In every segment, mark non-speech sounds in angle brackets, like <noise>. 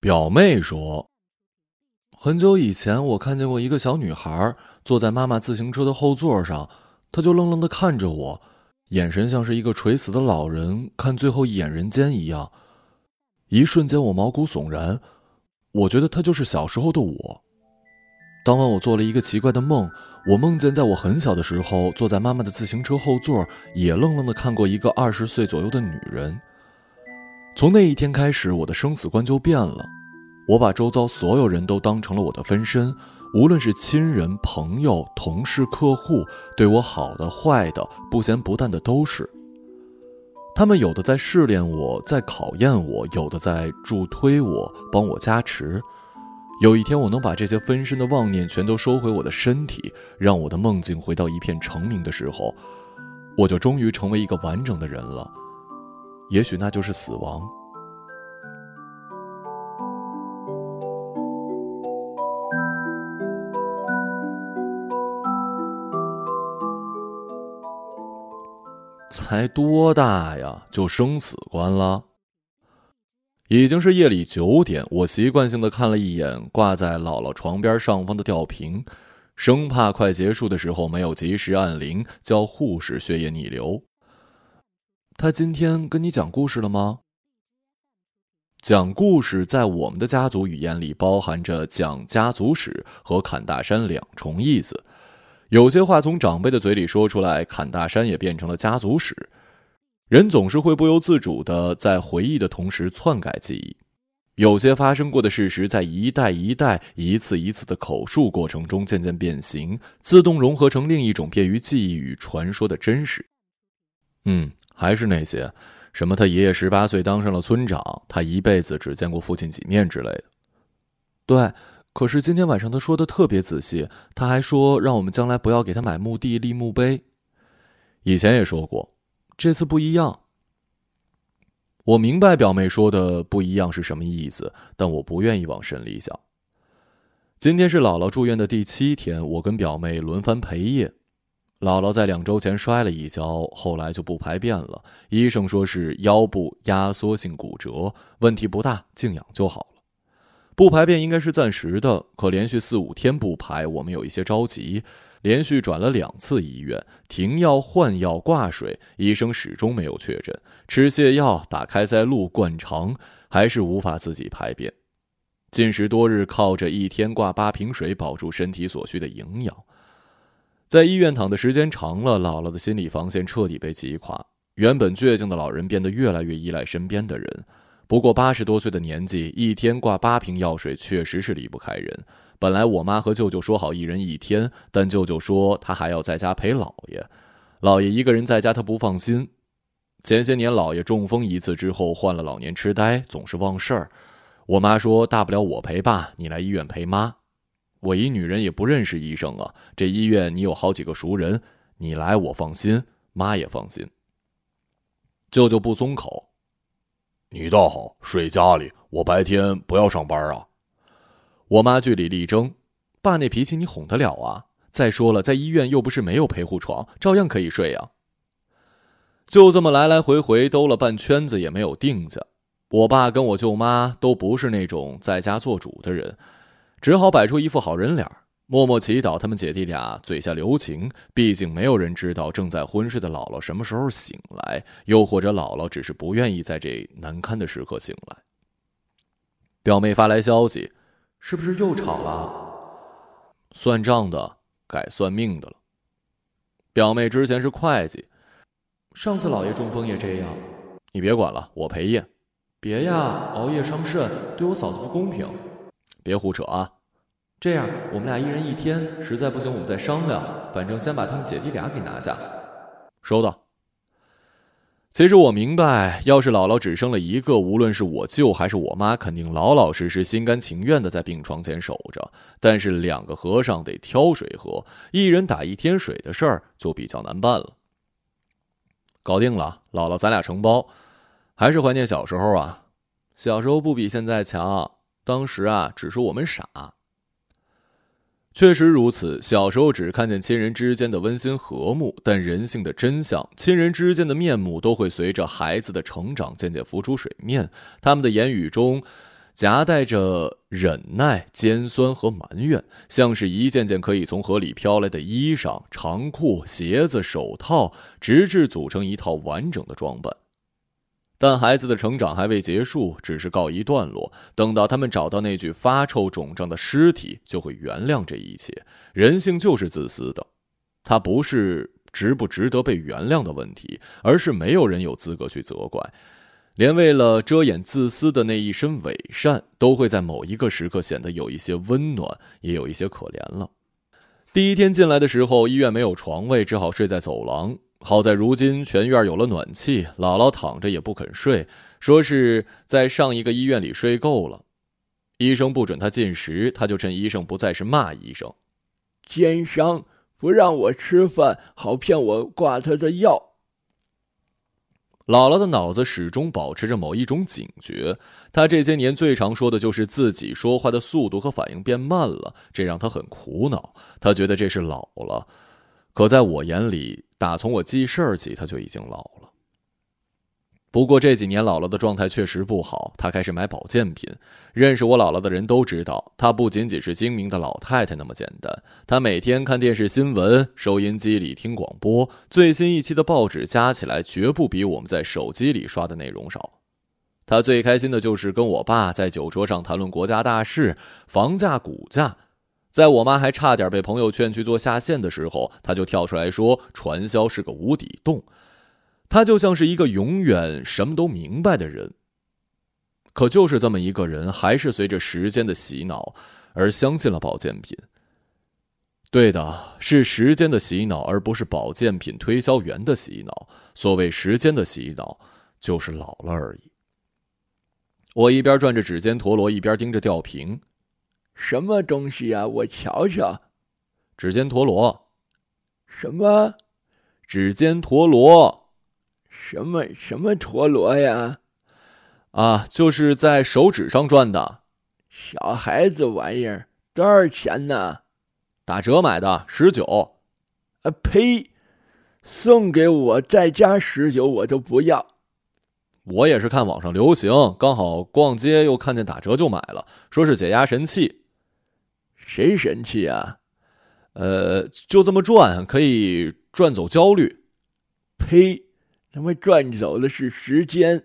表妹说：“很久以前，我看见过一个小女孩坐在妈妈自行车的后座上，她就愣愣的看着我，眼神像是一个垂死的老人看最后一眼人间一样。一瞬间，我毛骨悚然，我觉得她就是小时候的我。当晚，我做了一个奇怪的梦，我梦见在我很小的时候，坐在妈妈的自行车后座，也愣愣的看过一个二十岁左右的女人。”从那一天开始，我的生死观就变了。我把周遭所有人都当成了我的分身，无论是亲人、朋友、同事、客户，对我好的、坏的、不咸不淡的都是。他们有的在试炼我，在考验我；有的在助推我，帮我加持。有一天，我能把这些分身的妄念全都收回我的身体，让我的梦境回到一片澄明的时候，我就终于成为一个完整的人了。也许那就是死亡。才多大呀，就生死观了？已经是夜里九点，我习惯性的看了一眼挂在姥姥床边上方的吊瓶，生怕快结束的时候没有及时按铃叫护士，血液逆流。他今天跟你讲故事了吗？讲故事在我们的家族语言里包含着讲家族史和侃大山两重意思。有些话从长辈的嘴里说出来，侃大山也变成了家族史。人总是会不由自主的在回忆的同时篡改记忆。有些发生过的事实，在一代一代、一次一次的口述过程中渐渐变形，自动融合成另一种便于记忆与传说的真实。嗯。还是那些，什么他爷爷十八岁当上了村长，他一辈子只见过父亲几面之类的。对，可是今天晚上他说的特别仔细，他还说让我们将来不要给他买墓地立墓碑。以前也说过，这次不一样。我明白表妹说的不一样是什么意思，但我不愿意往深里想。今天是姥姥住院的第七天，我跟表妹轮番陪夜。姥姥在两周前摔了一跤，后来就不排便了。医生说是腰部压缩性骨折，问题不大，静养就好了。不排便应该是暂时的，可连续四五天不排，我们有一些着急。连续转了两次医院，停药、换药、挂水，医生始终没有确诊。吃泻药、打开塞露、灌肠，还是无法自己排便。进食多日，靠着一天挂八瓶水，保住身体所需的营养。在医院躺的时间长了，姥姥的心理防线彻底被击垮。原本倔强的老人变得越来越依赖身边的人。不过八十多岁的年纪，一天挂八瓶药水确实是离不开人。本来我妈和舅舅说好一人一天，但舅舅说他还要在家陪姥爷。姥爷一个人在家他不放心。前些年姥爷中风一次之后患了老年痴呆，总是忘事儿。我妈说大不了我陪爸，你来医院陪妈。我一女人也不认识医生啊，这医院你有好几个熟人，你来我放心，妈也放心。舅舅不松口，你倒好，睡家里，我白天不要上班啊。我妈据理力争，爸那脾气你哄得了啊？再说了，在医院又不是没有陪护床，照样可以睡呀。就这么来来回回兜了半圈子，也没有定下。我爸跟我舅妈都不是那种在家做主的人。只好摆出一副好人脸，默默祈祷他们姐弟俩嘴下留情。毕竟没有人知道正在昏睡的姥姥什么时候醒来，又或者姥姥只是不愿意在这难堪的时刻醒来。表妹发来消息，是不是又吵了？算账的改算命的了。表妹之前是会计，上次姥爷中风也这样。你别管了，我陪夜。别呀，熬夜伤肾，对我嫂子不公平。别胡扯啊！这样，我们俩一人一天，实在不行我们再商量。反正先把他们姐弟俩给拿下。收到。其实我明白，要是姥姥只生了一个，无论是我舅还是我妈，肯定老老实实、心甘情愿的在病床前守着。但是两个和尚得挑水喝，一人打一天水的事儿就比较难办了。搞定了，姥姥，咱俩承包。还是怀念小时候啊，小时候不比现在强。当时啊，只是我们傻。确实如此，小时候只看见亲人之间的温馨和睦，但人性的真相，亲人之间的面目，都会随着孩子的成长渐渐浮出水面。他们的言语中，夹带着忍耐、尖酸和埋怨，像是一件件可以从河里飘来的衣裳、长裤、鞋子、手套，直至组成一套完整的装扮。但孩子的成长还未结束，只是告一段落。等到他们找到那具发臭肿胀的尸体，就会原谅这一切。人性就是自私的，它不是值不值得被原谅的问题，而是没有人有资格去责怪。连为了遮掩自私的那一身伪善，都会在某一个时刻显得有一些温暖，也有一些可怜了。第一天进来的时候，医院没有床位，只好睡在走廊。好在如今全院有了暖气，姥姥躺着也不肯睡，说是在上一个医院里睡够了。医生不准他进食，他就趁医生不在时骂医生：“奸商，不让我吃饭，好骗我挂他的药。”姥姥的脑子始终保持着某一种警觉，她这些年最常说的就是自己说话的速度和反应变慢了，这让她很苦恼。她觉得这是老了，可在我眼里，打从我记事儿起，她就已经老了。不过这几年姥姥的状态确实不好，她开始买保健品。认识我姥姥的人都知道，她不仅仅是精明的老太太那么简单。她每天看电视新闻，收音机里听广播，最新一期的报纸加起来绝不比我们在手机里刷的内容少。她最开心的就是跟我爸在酒桌上谈论国家大事、房价、股价。在我妈还差点被朋友劝去做下线的时候，她就跳出来说传销是个无底洞。他就像是一个永远什么都明白的人，可就是这么一个人，还是随着时间的洗脑而相信了保健品。对的，是时间的洗脑，而不是保健品推销员的洗脑。所谓时间的洗脑，就是老了而已。我一边转着指尖陀螺，一边盯着吊瓶。什么东西呀？我瞧瞧。指尖陀螺。什么？指尖陀螺。什么什么陀螺呀？啊，就是在手指上转的，小孩子玩意儿，多少钱呢？打折买的，十九。啊呸！送给我再加十九，我都不要。我也是看网上流行，刚好逛街又看见打折就买了，说是解压神器。谁神器啊？呃，就这么转，可以转走焦虑。呸！他妈转走的是时间。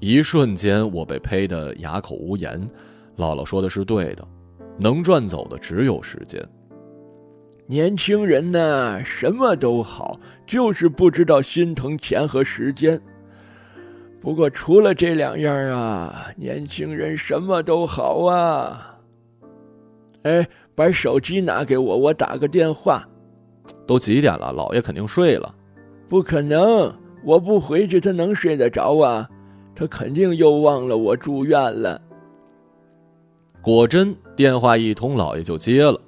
一瞬间，我被呸的哑口无言。姥姥说的是对的，能转走的只有时间。年轻人呢，什么都好，就是不知道心疼钱和时间。不过除了这两样啊，年轻人什么都好啊。哎，把手机拿给我，我打个电话。都几点了？老爷肯定睡了。不可能，我不回去，他能睡得着啊？他肯定又忘了我住院了。果真，电话一通，老爷就接了。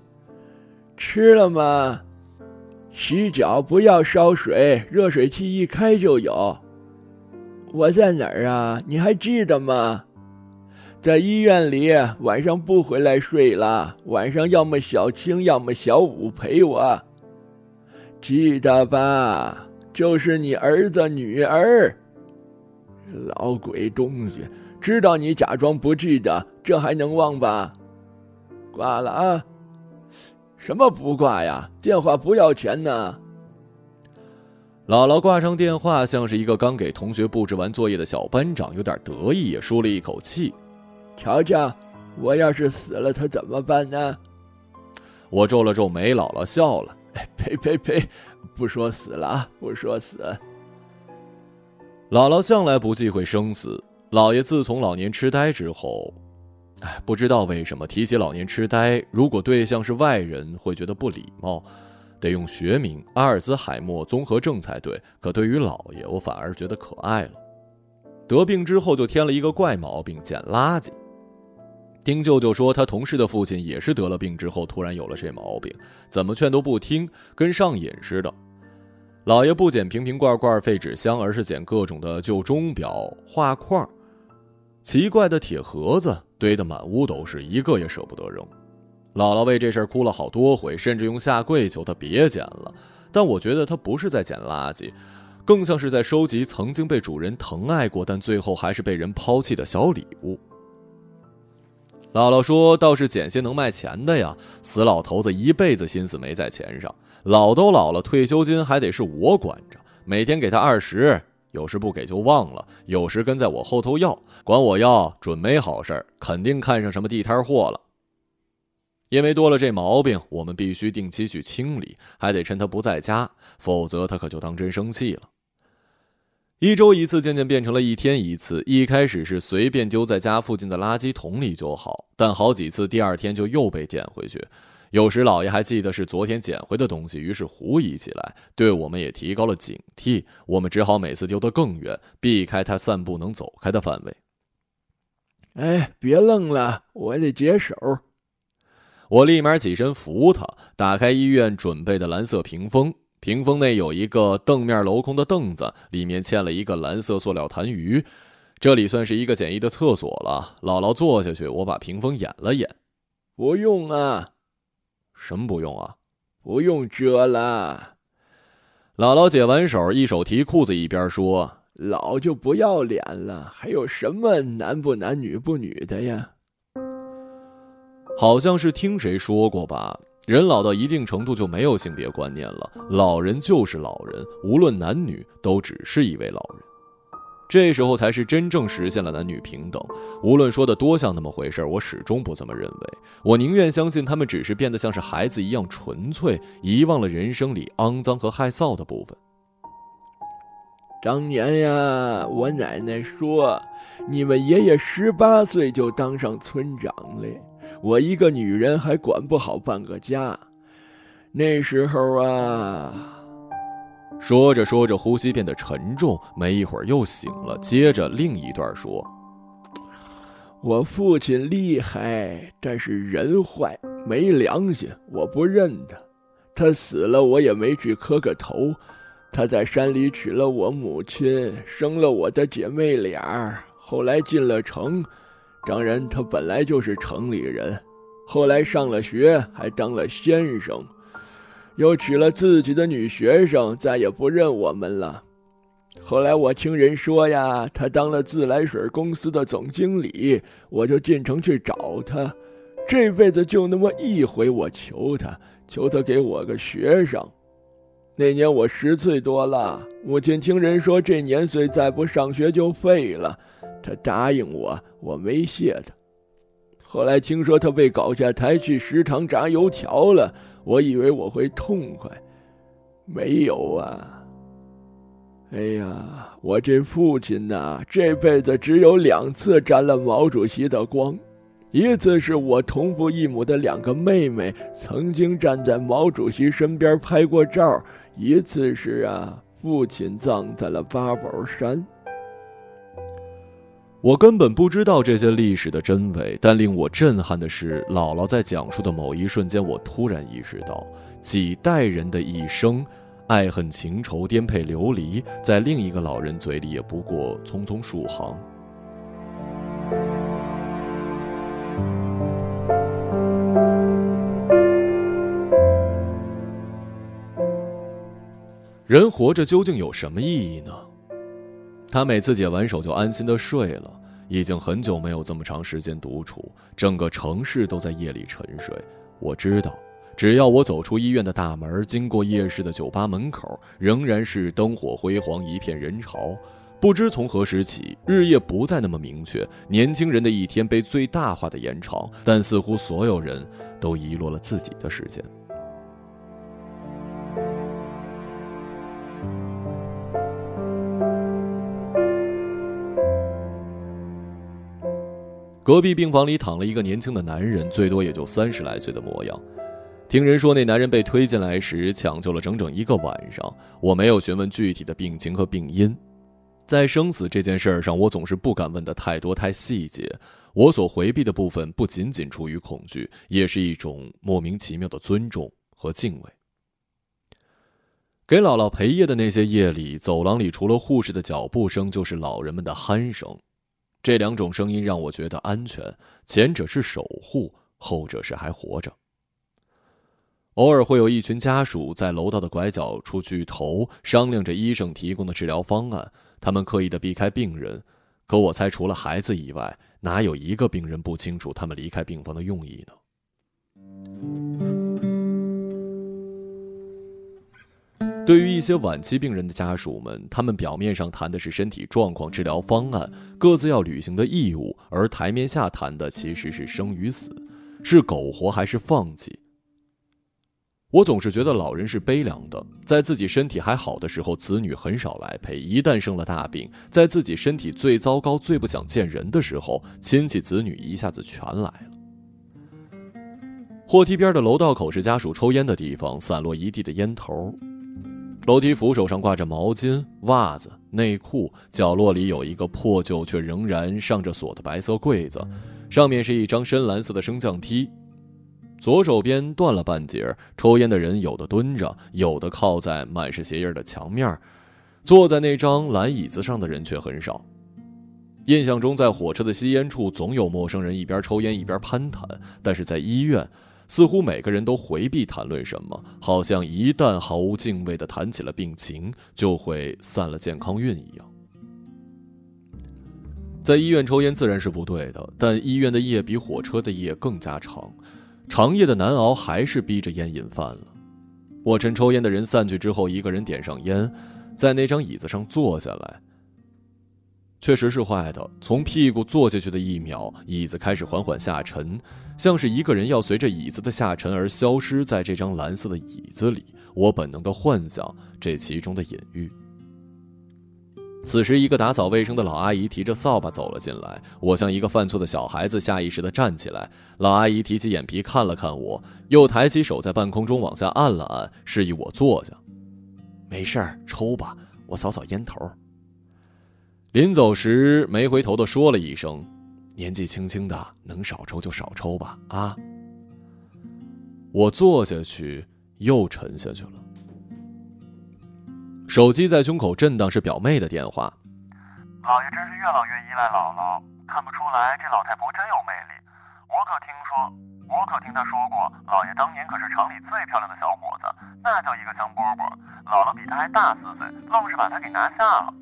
吃了吗？洗脚不要烧水，热水器一开就有。我在哪儿啊？你还记得吗？在医院里，晚上不回来睡了。晚上要么小青，要么小五陪我。记得吧？就是你儿子女儿。老鬼东西，知道你假装不记得，这还能忘吧？挂了啊！什么不挂呀？电话不要钱呢。姥姥挂上电话，像是一个刚给同学布置完作业的小班长，有点得意，也舒了一口气。瞧瞧，我要是死了，他怎么办呢？我皱了皱眉，姥姥笑了：“ <laughs> 呸呸呸，不说死了啊，不说死。”姥姥向来不忌讳生死。姥爷自从老年痴呆之后，哎，不知道为什么提起老年痴呆，如果对象是外人，会觉得不礼貌。得用学名阿尔兹海默综合症才对，可对于姥爷，我反而觉得可爱了。得病之后就添了一个怪毛病，捡垃圾。丁舅舅说，他同事的父亲也是得了病之后突然有了这毛病，怎么劝都不听，跟上瘾似的。姥爷不捡瓶瓶罐罐、废纸箱，而是捡各种的旧钟表、画框、奇怪的铁盒子，堆得满屋都是，一个也舍不得扔。姥姥为这事儿哭了好多回，甚至用下跪求他别捡了。但我觉得他不是在捡垃圾，更像是在收集曾经被主人疼爱过，但最后还是被人抛弃的小礼物。姥姥说：“倒是捡些能卖钱的呀。”死老头子一辈子心思没在钱上，老都老了，退休金还得是我管着，每天给他二十，有时不给就忘了，有时跟在我后头要，管我要准没好事儿，肯定看上什么地摊货了。因为多了这毛病，我们必须定期去清理，还得趁他不在家，否则他可就当真生气了。一周一次，渐渐变成了一天一次。一开始是随便丢在家附近的垃圾桶里就好，但好几次第二天就又被捡回去。有时老爷还记得是昨天捡回的东西，于是狐疑起来，对我们也提高了警惕。我们只好每次丢得更远，避开他散步能走开的范围。哎，别愣了，我得解手。我立马起身扶他，打开医院准备的蓝色屏风。屏风内有一个凳面镂空的凳子，里面嵌了一个蓝色塑料痰盂。这里算是一个简易的厕所了。姥姥坐下去，我把屏风掩了掩。不用啊，什么不用啊？不用遮了。姥姥解完手，一手提裤子，一边说：“老就不要脸了，还有什么男不男女不女的呀？”好像是听谁说过吧，人老到一定程度就没有性别观念了，老人就是老人，无论男女都只是一位老人，这时候才是真正实现了男女平等。无论说的多像那么回事我始终不这么认为。我宁愿相信他们只是变得像是孩子一样纯粹，遗忘了人生里肮脏和害臊的部分。当年呀，我奶奶说，你们爷爷十八岁就当上村长了。我一个女人还管不好半个家，那时候啊，说着说着，呼吸变得沉重，没一会儿又醒了。接着另一段说：“我父亲厉害，但是人坏，没良心，我不认他。他死了，我也没去磕个头。他在山里娶了我母亲，生了我的姐妹俩，后来进了城。”当然，他本来就是城里人，后来上了学，还当了先生，又娶了自己的女学生，再也不认我们了。后来我听人说呀，他当了自来水公司的总经理，我就进城去找他。这辈子就那么一回，我求他，求他给我个学生。那年我十岁多了，母亲听人说这年岁再不上学就废了。他答应我，我没谢他。后来听说他被搞下台去食堂炸油条了，我以为我会痛快，没有啊。哎呀，我这父亲呐，这辈子只有两次沾了毛主席的光，一次是我同父异母的两个妹妹曾经站在毛主席身边拍过照，一次是啊，父亲葬在了八宝山。我根本不知道这些历史的真伪，但令我震撼的是，姥姥在讲述的某一瞬间，我突然意识到，几代人的一生，爱恨情仇颠沛流离，在另一个老人嘴里也不过匆匆数行。人活着究竟有什么意义呢？他每次解完手就安心的睡了，已经很久没有这么长时间独处，整个城市都在夜里沉睡。我知道，只要我走出医院的大门，经过夜市的酒吧门口，仍然是灯火辉煌，一片人潮。不知从何时起，日夜不再那么明确，年轻人的一天被最大化的延长，但似乎所有人都遗落了自己的时间。隔壁病房里躺了一个年轻的男人，最多也就三十来岁的模样。听人说，那男人被推进来时抢救了整整一个晚上。我没有询问具体的病情和病因，在生死这件事儿上，我总是不敢问的太多太细节。我所回避的部分，不仅仅出于恐惧，也是一种莫名其妙的尊重和敬畏。给姥姥陪夜的那些夜里，走廊里除了护士的脚步声，就是老人们的鼾声。这两种声音让我觉得安全，前者是守护，后者是还活着。偶尔会有一群家属在楼道的拐角处聚头，商量着医生提供的治疗方案。他们刻意的避开病人，可我猜，除了孩子以外，哪有一个病人不清楚他们离开病房的用意呢？对于一些晚期病人的家属们，他们表面上谈的是身体状况、治疗方案、各自要履行的义务，而台面下谈的其实是生与死，是苟活还是放弃。我总是觉得老人是悲凉的，在自己身体还好的时候，子女很少来陪；一旦生了大病，在自己身体最糟糕、最不想见人的时候，亲戚子女一下子全来了。货梯边的楼道口是家属抽烟的地方，散落一地的烟头。楼梯扶手上挂着毛巾、袜子、内裤，角落里有一个破旧却仍然上着锁的白色柜子，上面是一张深蓝色的升降梯。左手边断了半截，抽烟的人有的蹲着，有的靠在满是鞋印的墙面，坐在那张蓝椅子上的人却很少。印象中，在火车的吸烟处总有陌生人一边抽烟一边攀谈，但是在医院。似乎每个人都回避谈论什么，好像一旦毫无敬畏地谈起了病情，就会散了健康运一样。在医院抽烟自然是不对的，但医院的夜比火车的夜更加长，长夜的难熬还是逼着烟瘾犯了。我趁抽烟的人散去之后，一个人点上烟，在那张椅子上坐下来。确实是坏的。从屁股坐下去的一秒，椅子开始缓缓下沉，像是一个人要随着椅子的下沉而消失在这张蓝色的椅子里。我本能的幻想这其中的隐喻。此时，一个打扫卫生的老阿姨提着扫把走了进来。我像一个犯错的小孩子，下意识的站起来。老阿姨提起眼皮看了看我，又抬起手在半空中往下按了按，示意我坐下。没事儿，抽吧，我扫扫烟头。临走时，没回头的说了一声：“年纪轻轻的，能少抽就少抽吧。”啊！我坐下去，又沉下去了。手机在胸口震荡，是表妹的电话。老爷真是越老越依赖姥姥，看不出来这老太婆真有魅力。我可听说，我可听她说过，老爷当年可是城里最漂亮的小伙子，那叫一个香饽饽。姥姥比他还大四岁，愣是把他给拿下了。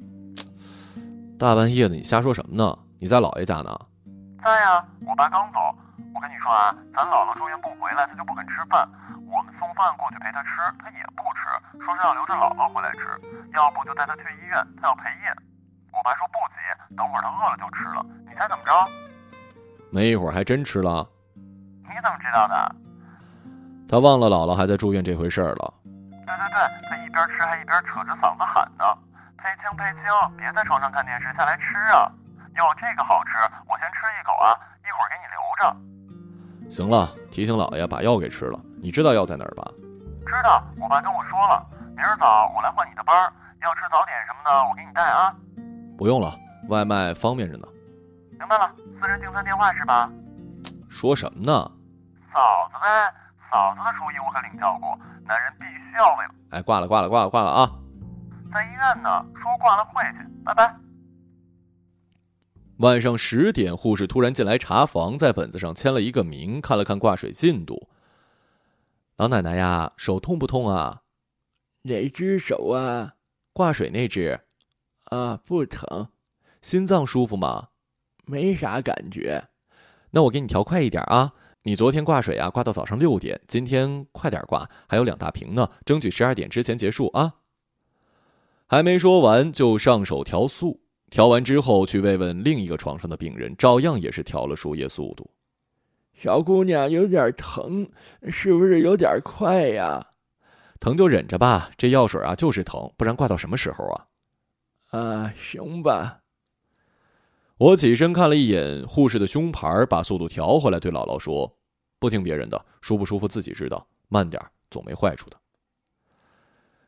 大半夜的，你瞎说什么呢？你在姥爷家呢？在呀，我爸刚走。我跟你说啊，咱姥姥住院不回来，他就不肯吃饭。我们送饭过去陪他吃，他也不吃，说是要留着姥姥回来吃。要不就带他去医院，他要陪夜。我爸说不急，等会儿他饿了就吃了。你猜怎么着？没一会儿还真吃了。你怎么知道的？他忘了姥姥还在住院这回事儿了。对对对，他一边吃还一边扯着嗓子喊呢。佩青，佩青，别在床上看电视，下来吃啊！哟，这个好吃，我先吃一口啊，一会儿给你留着。行了，提醒姥爷把药给吃了。你知道药在哪儿吧？知道，我爸跟我说了。明儿早我来换你的班儿，要吃早点什么的，我给你带啊。不用了，外卖方便着呢。明白了，私人订餐电话是吧？说什么呢？嫂子呗，嫂子的厨艺我可领教过，男人必须要为。哎，挂了，挂了，挂了，挂了啊！在医院呢，说挂了会去，拜拜。晚上十点，护士突然进来查房，在本子上签了一个名，看了看挂水进度。老奶奶呀，手痛不痛啊？哪只手啊？挂水那只。啊，不疼。心脏舒服吗？没啥感觉。那我给你调快一点啊。你昨天挂水啊，挂到早上六点，今天快点挂，还有两大瓶呢，争取十二点之前结束啊。还没说完，就上手调速。调完之后，去慰问另一个床上的病人，照样也是调了输液速度。小姑娘有点疼，是不是有点快呀？疼就忍着吧，这药水啊就是疼，不然挂到什么时候啊？啊，行吧。我起身看了一眼护士的胸牌，把速度调回来，对姥姥说：“不听别人的，舒不舒服自己知道，慢点总没坏处的。”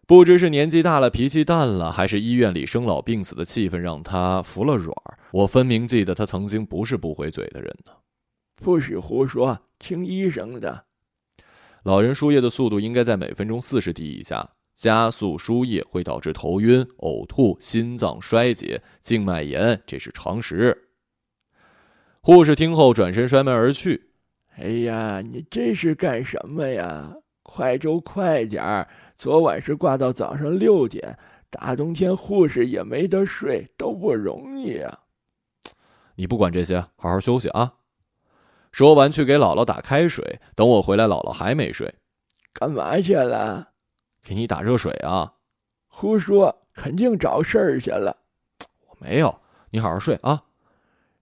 不知是年纪大了脾气淡了，还是医院里生老病死的气氛让他服了软儿我分明记得他曾经不是不回嘴的人呢。不许胡说，听医生的。老人输液的速度应该在每分钟四十滴以下，加速输液会导致头晕、呕吐、心脏衰竭、静脉炎，这是常识。护士听后转身摔门而去。哎呀，你这是干什么呀？快就快点儿！昨晚是挂到早上六点，大冬天护士也没得睡，都不容易啊。你不管这些，好好休息啊。说完，去给姥姥打开水。等我回来，姥姥还没睡。干嘛去了？给你打热水啊。胡说，肯定找事儿去了。我没有，你好好睡啊。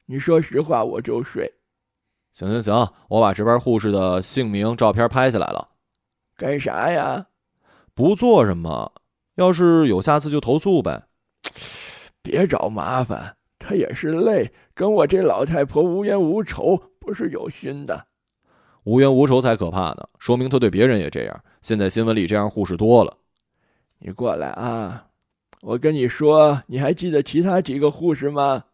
你说实话，我就睡。行行行，我把值班护士的姓名、照片拍下来了。干啥呀？不做什么。要是有下次就投诉呗。别找麻烦，他也是累，跟我这老太婆无冤无仇，不是有心的。无冤无仇才可怕呢，说明他对别人也这样。现在新闻里这样护士多了。你过来啊！我跟你说，你还记得其他几个护士吗？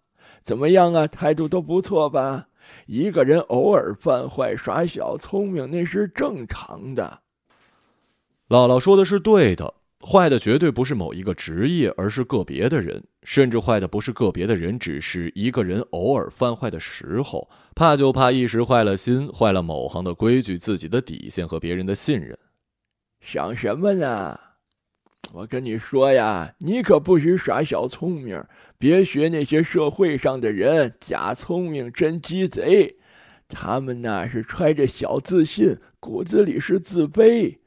怎么样啊？态度都不错吧？一个人偶尔犯坏、耍小聪明，那是正常的。姥姥说的是对的，坏的绝对不是某一个职业，而是个别的人。甚至坏的不是个别的人，只是一个人偶尔犯坏的时候，怕就怕一时坏了心，坏了某行的规矩、自己的底线和别人的信任。想什么呢？我跟你说呀，你可不许耍小聪明，别学那些社会上的人，假聪明真鸡贼。他们那是揣着小自信，骨子里是自卑。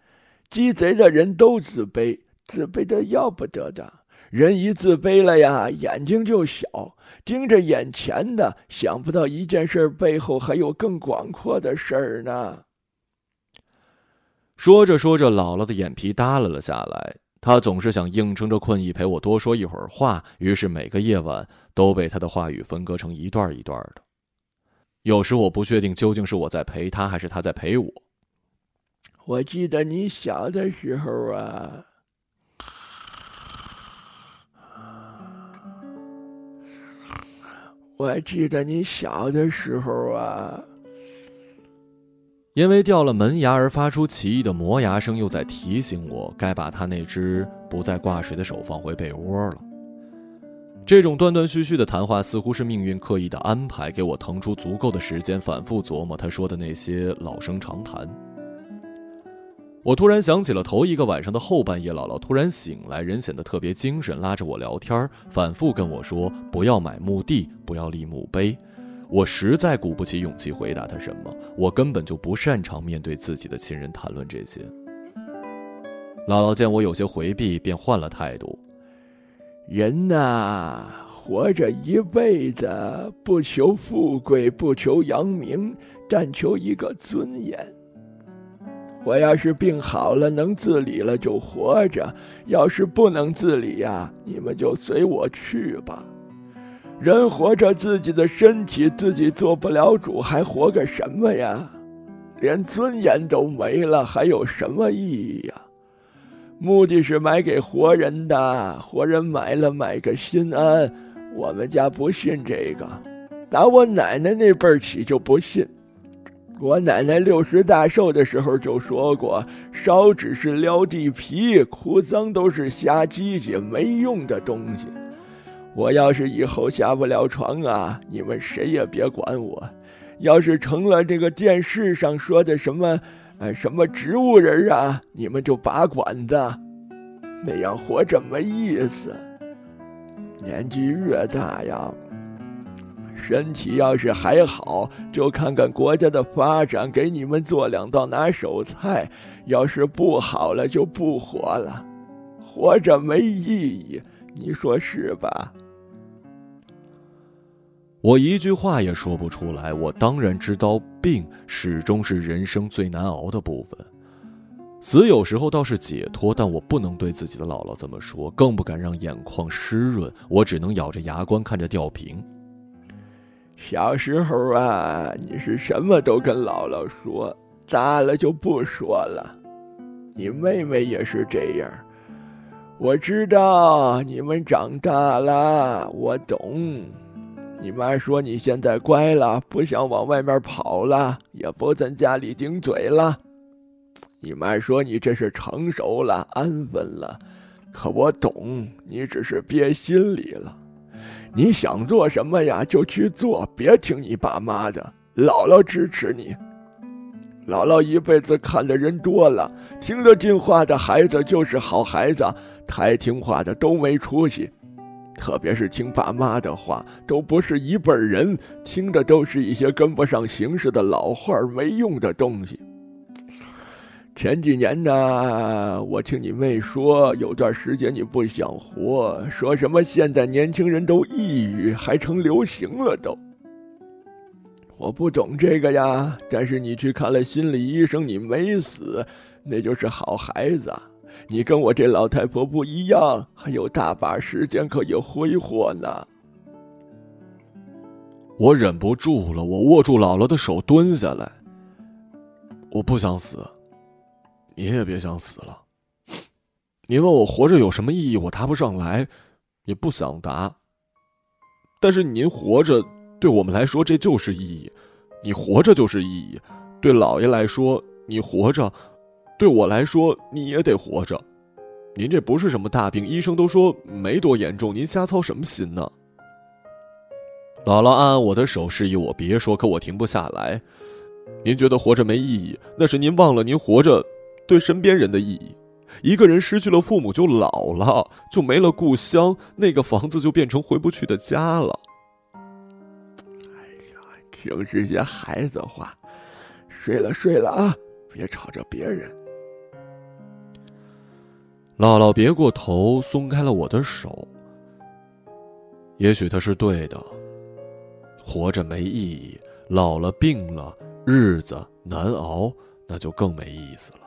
鸡贼的人都自卑，自卑的要不得的。人一自卑了呀，眼睛就小，盯着眼前的，想不到一件事背后还有更广阔的事儿呢。说着说着，姥姥的眼皮耷拉了下来。她总是想硬撑着困意陪我多说一会儿话，于是每个夜晚都被她的话语分割成一段一段的。有时我不确定究竟是我在陪她，还是她在陪我。我记得你小的时候啊，我记得你小的时候啊。因为掉了门牙而发出奇异的磨牙声，又在提醒我该把他那只不再挂水的手放回被窝了。这种断断续续的谈话，似乎是命运刻意的安排，给我腾出足够的时间反复琢磨他说的那些老生常谈。我突然想起了头一个晚上的后半夜，姥姥突然醒来，人显得特别精神，拉着我聊天，反复跟我说不要买墓地，不要立墓碑。我实在鼓不起勇气回答他什么，我根本就不擅长面对自己的亲人谈论这些。姥姥见我有些回避，便换了态度：“人呐，活着一辈子，不求富贵，不求扬名，但求一个尊严。我要是病好了，能自理了，就活着；要是不能自理呀，你们就随我去吧。”人活着，自己的身体自己做不了主，还活个什么呀？连尊严都没了，还有什么意义呀？目的是买给活人的，活人买了买个心安。我们家不信这个，打我奶奶那辈儿起就不信。我奶奶六十大寿的时候就说过：“烧纸是撩地皮，哭丧都是瞎唧唧，没用的东西。”我要是以后下不了床啊，你们谁也别管我。要是成了这个电视上说的什么，呃，什么植物人啊，你们就拔管子，那样活着没意思。年纪越大呀，身体要是还好，就看看国家的发展，给你们做两道拿手菜；要是不好了，就不活了，活着没意义。你说是吧？我一句话也说不出来。我当然知道，病始终是人生最难熬的部分。死有时候倒是解脱，但我不能对自己的姥姥这么说，更不敢让眼眶湿润。我只能咬着牙关看着吊瓶。小时候啊，你是什么都跟姥姥说，大了就不说了。你妹妹也是这样。我知道你们长大了，我懂。你妈说你现在乖了，不想往外面跑了，也不在家里顶嘴了。你妈说你这是成熟了，安分了。可我懂，你只是憋心里了。你想做什么呀，就去做，别听你爸妈的。姥姥支持你。姥姥一辈子看的人多了，听得进话的孩子就是好孩子，太听话的都没出息。特别是听爸妈的话，都不是一辈人，听的都是一些跟不上形势的老话，没用的东西。前几年呢，我听你妹说，有段时间你不想活，说什么现在年轻人都抑郁，还成流行了都。我不懂这个呀，但是你去看了心理医生，你没死，那就是好孩子。你跟我这老太婆不一样，还有大把时间可以挥霍呢。我忍不住了，我握住姥姥的手，蹲下来。我不想死，你也别想死了。你问我活着有什么意义，我答不上来，也不想答。但是您活着。对我们来说，这就是意义。你活着就是意义。对老爷来说，你活着；对我来说，你也得活着。您这不是什么大病，医生都说没多严重，您瞎操什么心呢？姥姥按按我的手，示意我别说，可我停不下来。您觉得活着没意义，那是您忘了您活着对身边人的意义。一个人失去了父母就老了，就没了故乡，那个房子就变成回不去的家了。哎呀听这些孩子话，睡了睡了啊，别吵着别人。姥姥别过头，松开了我的手。也许他是对的，活着没意义，老了病了，日子难熬，那就更没意思了。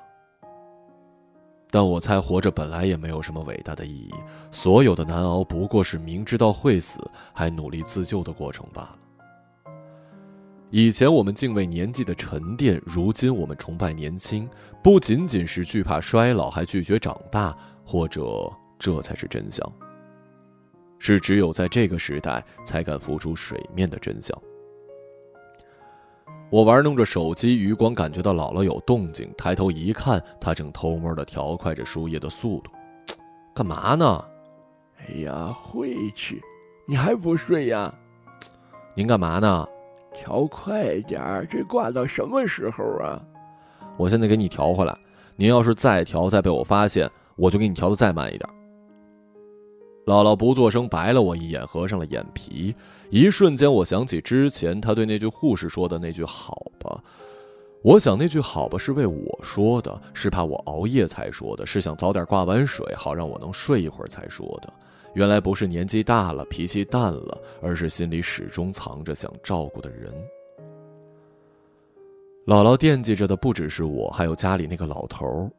但我猜，活着本来也没有什么伟大的意义，所有的难熬不过是明知道会死还努力自救的过程罢了。以前我们敬畏年纪的沉淀，如今我们崇拜年轻，不仅仅是惧怕衰老，还拒绝长大，或者这才是真相。是只有在这个时代，才敢浮出水面的真相。我玩弄着手机，余光感觉到姥姥有动静，抬头一看，她正偷摸的调快着输液的速度。<tsk> 干嘛呢？哎呀，回去，你还不睡呀？<tsk> 您干嘛呢？调快点儿，这挂到什么时候啊？我现在给你调回来。您要是再调，再被我发现，我就给你调的再慢一点。姥姥不作声，白了我一眼，合上了眼皮。一瞬间，我想起之前他对那句护士说的那句“好吧”。我想那句“好吧”是为我说的，是怕我熬夜才说的，是想早点挂完水，好让我能睡一会儿才说的。原来不是年纪大了脾气淡了，而是心里始终藏着想照顾的人。姥姥惦记着的不只是我，还有家里那个老头儿。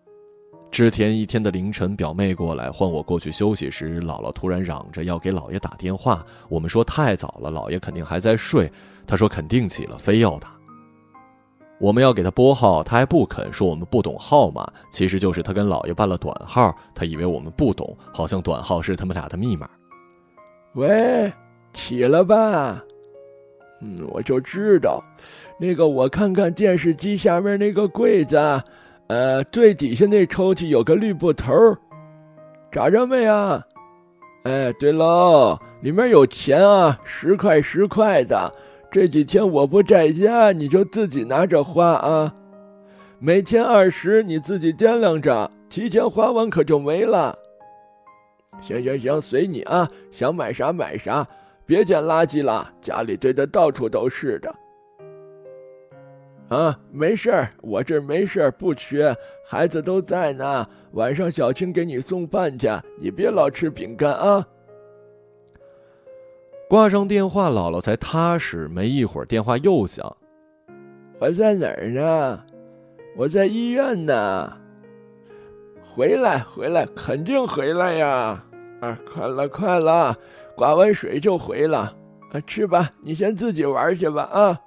之前一天的凌晨，表妹过来唤我过去休息时，姥姥突然嚷着要给姥爷打电话。我们说太早了，姥爷肯定还在睡。她说肯定起了，非要打。我们要给他拨号，他还不肯，说我们不懂号码。其实就是他跟姥爷办了短号，他以为我们不懂，好像短号是他们俩的密码。喂，起了吧？嗯，我就知道，那个我看看电视机下面那个柜子，呃，最底下那抽屉有个绿布头，找着没啊？哎，对喽，里面有钱啊，十块十块的。这几天我不在家，你就自己拿着花啊。每天二十，你自己掂量着，提前花完可就没了。行行行，随你啊，想买啥买啥，别捡垃圾了，家里堆的到处都是的。啊，没事儿，我这没事儿，不缺，孩子都在呢。晚上小青给你送饭去，你别老吃饼干啊。挂上电话，姥姥才踏实。没一会儿，电话又响。我在哪儿呢？我在医院呢。回来，回来，肯定回来呀！啊，快了，快了，挂完水就回了。啊，吃吧，你先自己玩去吧。啊。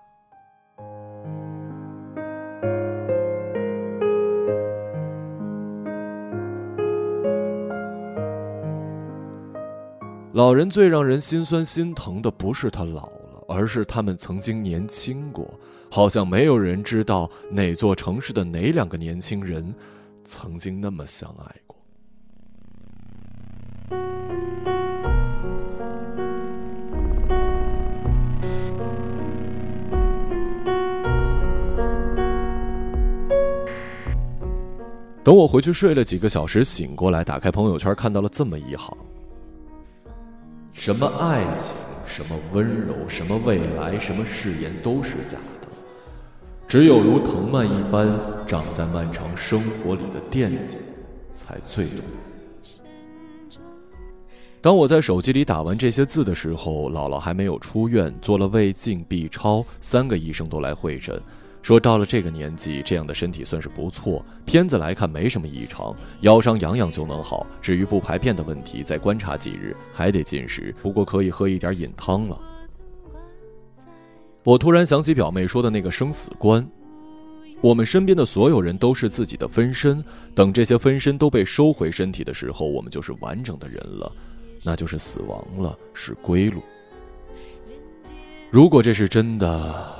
老人最让人心酸心疼的，不是他老了，而是他们曾经年轻过。好像没有人知道哪座城市的哪两个年轻人，曾经那么相爱过。等我回去睡了几个小时，醒过来，打开朋友圈，看到了这么一行：什么爱情，什么温柔，什么未来，什么誓言，都是假的。只有如藤蔓一般长在漫长生活里的惦记，才最动人。当我在手机里打完这些字的时候，姥姥还没有出院，做了胃镜、B 超，三个医生都来会诊，说到了这个年纪，这样的身体算是不错。片子来看没什么异常，腰伤养养就能好。至于不排便的问题，再观察几日，还得进食，不过可以喝一点饮汤了。我突然想起表妹说的那个生死观，我们身边的所有人都是自己的分身，等这些分身都被收回身体的时候，我们就是完整的人了，那就是死亡了，是归路。如果这是真的，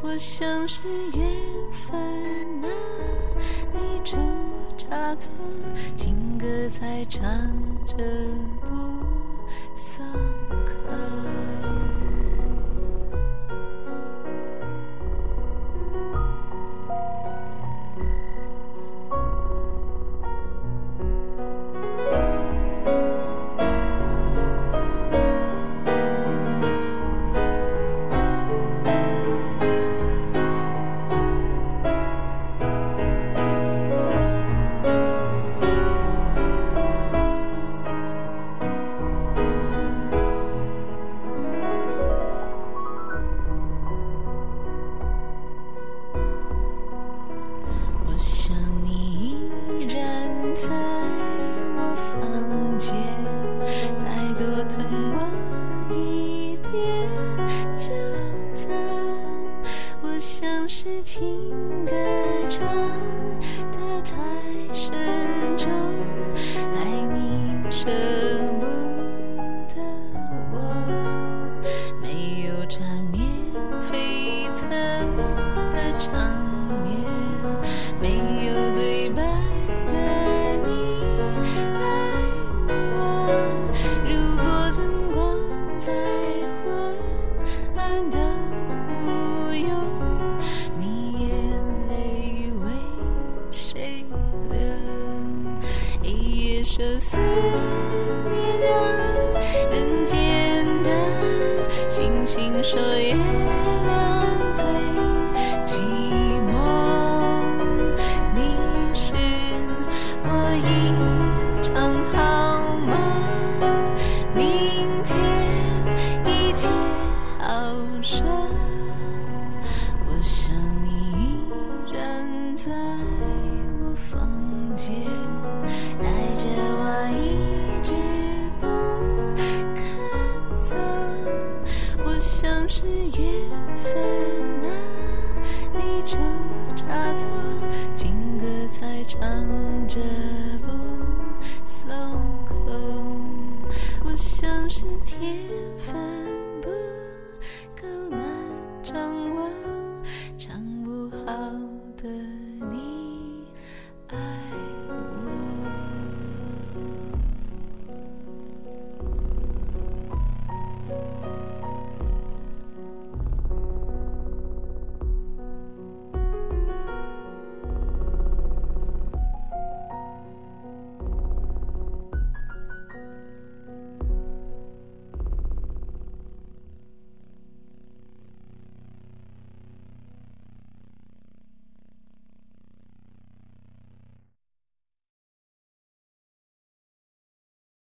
我想是缘分哪你出差错，情歌才唱着不像